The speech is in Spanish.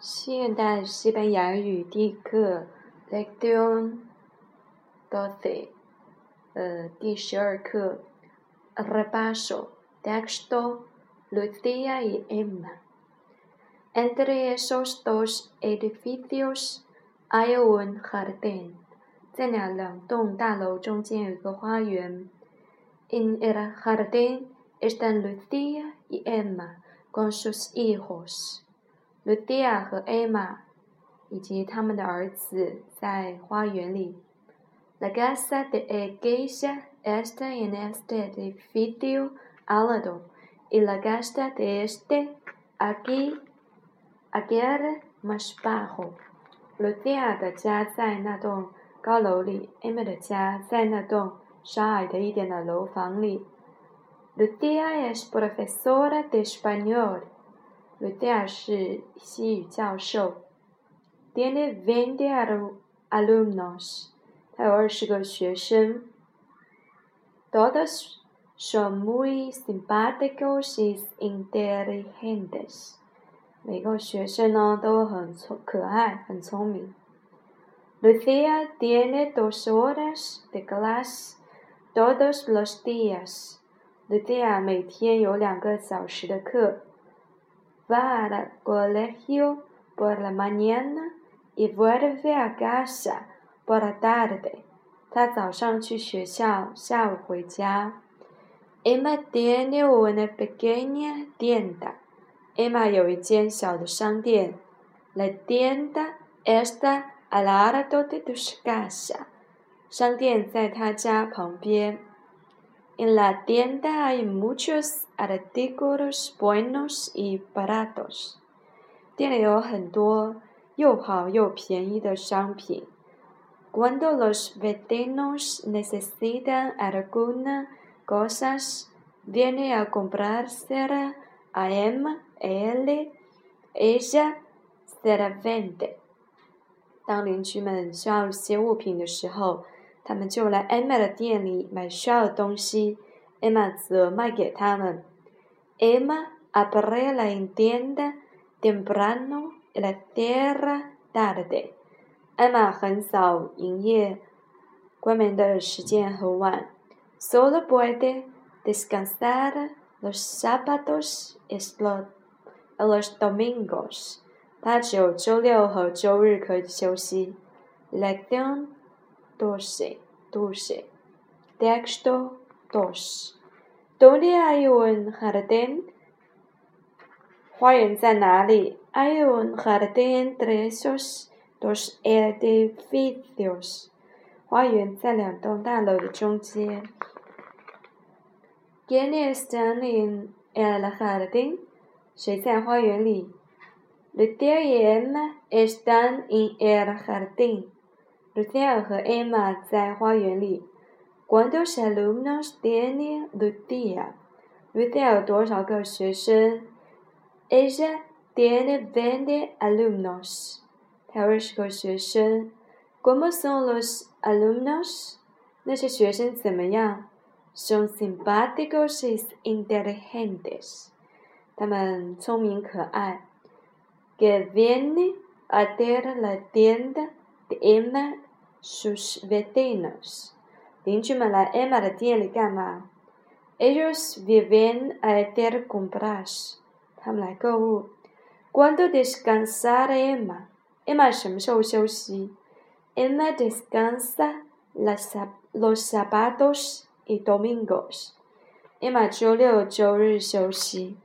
现代西班牙语第一课，Lección doce，呃，第十二课，Repaso texto Lucía y Emma。Entre esos dos edificios hay un jardín。在那两栋大楼中间有一个花园。En el jardín están Lucía y Emma con sus hijos。 Lucia 和 Emma 以及他们的儿子在花园里。La casa de ella está en este edificio alado y la casa de este aquí aquí más bajo. Lucia 的家在那栋高楼里，Emma 的家在那栋稍矮的一点的楼房里。Lucia es profesora de español. Lucia 是西语教授，tiene veinte alumnos，他有二十个学生，todos son muy simpáticos y inteligentes，每个学生呢都很聪可爱，很聪明。Lucia tiene dos horas de clase todos los días。Lucia 每天有两个小时的课。va al colegio por la mañana y vuelve a casa por la tarde. Emma tiene una pequeña tienda. Emma La tienda está al lado de su casa. 商店在他家旁边。 En la tienda hay muchos artículos buenos y baratos. Tiene Cuando los vecinos necesitan alguna cosas, viene a comprársela a Emma, él, ella se la vende. 当邻居们需要一些物品的时候， 他们就来 Emma 的店里买需要的东西，Emma 则卖给他们。Emma abre la tienda temprano y la cierra tarde。Emma 很早营业，关门的时间很晚。Solo puede descansar los sábados y los domingos。他只有周六和周日可以休息。Lección doce, doce. Texto dos. ¿Dónde hay un jardín? Hay un jardín entre esos dos edificios. ¿Quiénes están en el jardín? Emma están en el jardín. Lucía 和 Emma 在花园里。¿Cuántos alumnos tiene Lucía? Lucía 有多少个学生？Ella tiene veinte alumnos. 她有二十个学生。¿Cómo son los alumnos? 那些学生怎么样？Son simpáticos y inteligentes. 他们聪明可爱。Que viene a ver la tienda de Emma sus vecinos. Emma Ellos viven a hacer compras. ¿Cuándo descansa Emma? Emma Emma descansa los sábados y domingos. Emma 周六周日休息。